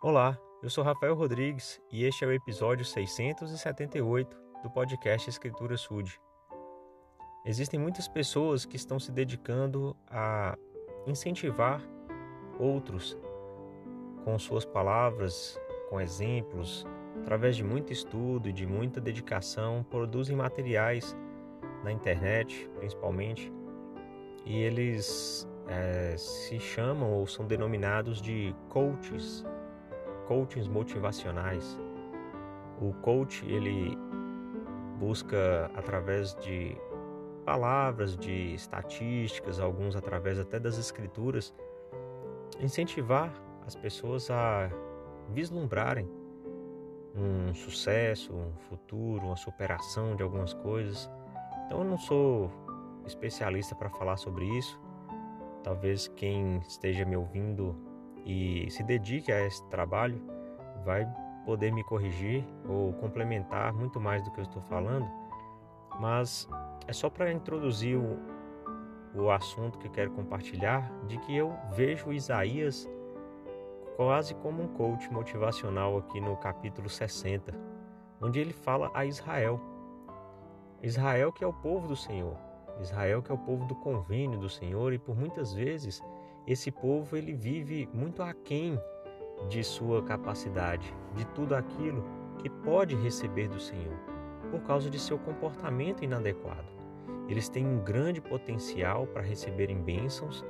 Olá, eu sou Rafael Rodrigues e este é o episódio 678 do podcast Escritura Sud. Existem muitas pessoas que estão se dedicando a incentivar outros com suas palavras, com exemplos, através de muito estudo e de muita dedicação, produzem materiais na internet, principalmente, e eles é, se chamam ou são denominados de coaches, coaches motivacionais. O coach ele busca através de palavras, de estatísticas, alguns através até das escrituras, incentivar as pessoas a vislumbrarem um sucesso, um futuro, uma superação de algumas coisas. Então eu não sou especialista para falar sobre isso. Talvez quem esteja me ouvindo e se dedique a esse trabalho vai poder me corrigir ou complementar muito mais do que eu estou falando, mas é só para introduzir o, o assunto que eu quero compartilhar de que eu vejo Isaías quase como um coach motivacional aqui no capítulo 60, onde ele fala a Israel. Israel que é o povo do Senhor, Israel que é o povo do convênio do Senhor e por muitas vezes esse povo ele vive muito aquém de sua capacidade, de tudo aquilo que pode receber do Senhor, por causa de seu comportamento inadequado. Eles têm um grande potencial para receberem bênçãos,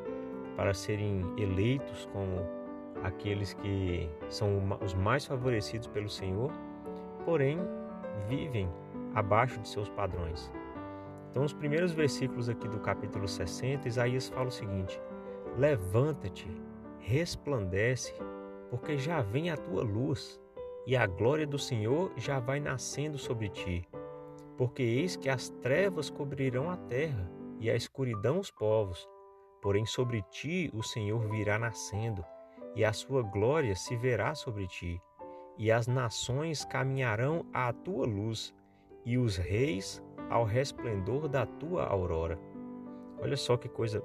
para serem eleitos como aqueles que são os mais favorecidos pelo Senhor, porém vivem abaixo de seus padrões. Então, os primeiros versículos aqui do capítulo 60, Isaías fala o seguinte: Levanta-te, resplandece, porque já vem a tua luz, e a glória do Senhor já vai nascendo sobre ti. Porque eis que as trevas cobrirão a terra, e a escuridão os povos. Porém, sobre ti o Senhor virá nascendo, e a sua glória se verá sobre ti. E as nações caminharão à tua luz, e os reis ao resplendor da tua aurora. Olha só que coisa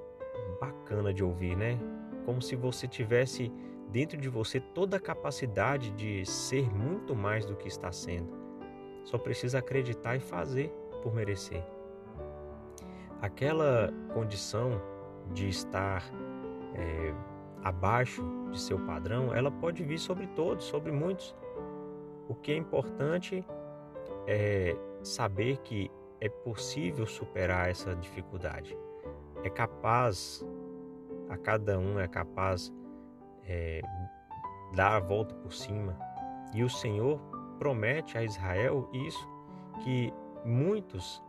bacana de ouvir, né? Como se você tivesse dentro de você toda a capacidade de ser muito mais do que está sendo. Só precisa acreditar e fazer por merecer. Aquela condição de estar é, abaixo de seu padrão, ela pode vir sobre todos, sobre muitos. O que é importante é saber que é possível superar essa dificuldade. É capaz, a cada um é capaz é, dar a volta por cima. E o Senhor promete a Israel isso, que muitos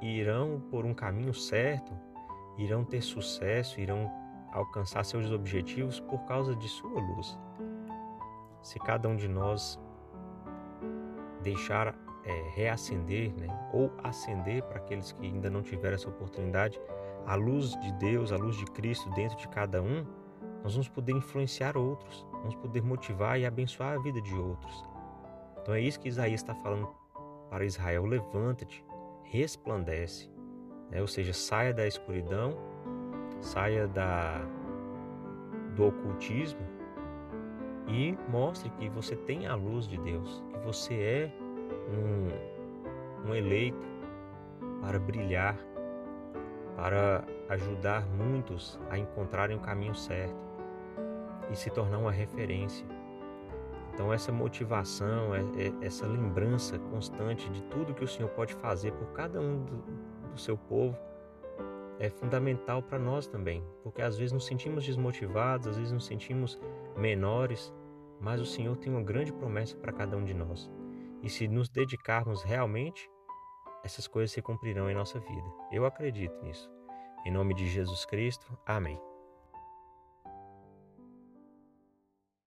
irão por um caminho certo, irão ter sucesso, irão alcançar seus objetivos por causa de sua luz. Se cada um de nós deixar é, reacender, né, ou acender para aqueles que ainda não tiveram essa oportunidade, a luz de Deus, a luz de Cristo dentro de cada um, nós vamos poder influenciar outros, vamos poder motivar e abençoar a vida de outros. Então é isso que Isaías está falando para Israel: levanta-te, resplandece, né? ou seja, saia da escuridão, saia da do ocultismo e mostre que você tem a luz de Deus, que você é um, um eleito para brilhar, para ajudar muitos a encontrarem o caminho certo e se tornar uma referência. Então, essa motivação, é, é, essa lembrança constante de tudo que o Senhor pode fazer por cada um do, do seu povo é fundamental para nós também, porque às vezes nos sentimos desmotivados, às vezes nos sentimos menores, mas o Senhor tem uma grande promessa para cada um de nós. E se nos dedicarmos realmente, essas coisas se cumprirão em nossa vida. Eu acredito nisso. Em nome de Jesus Cristo, amém.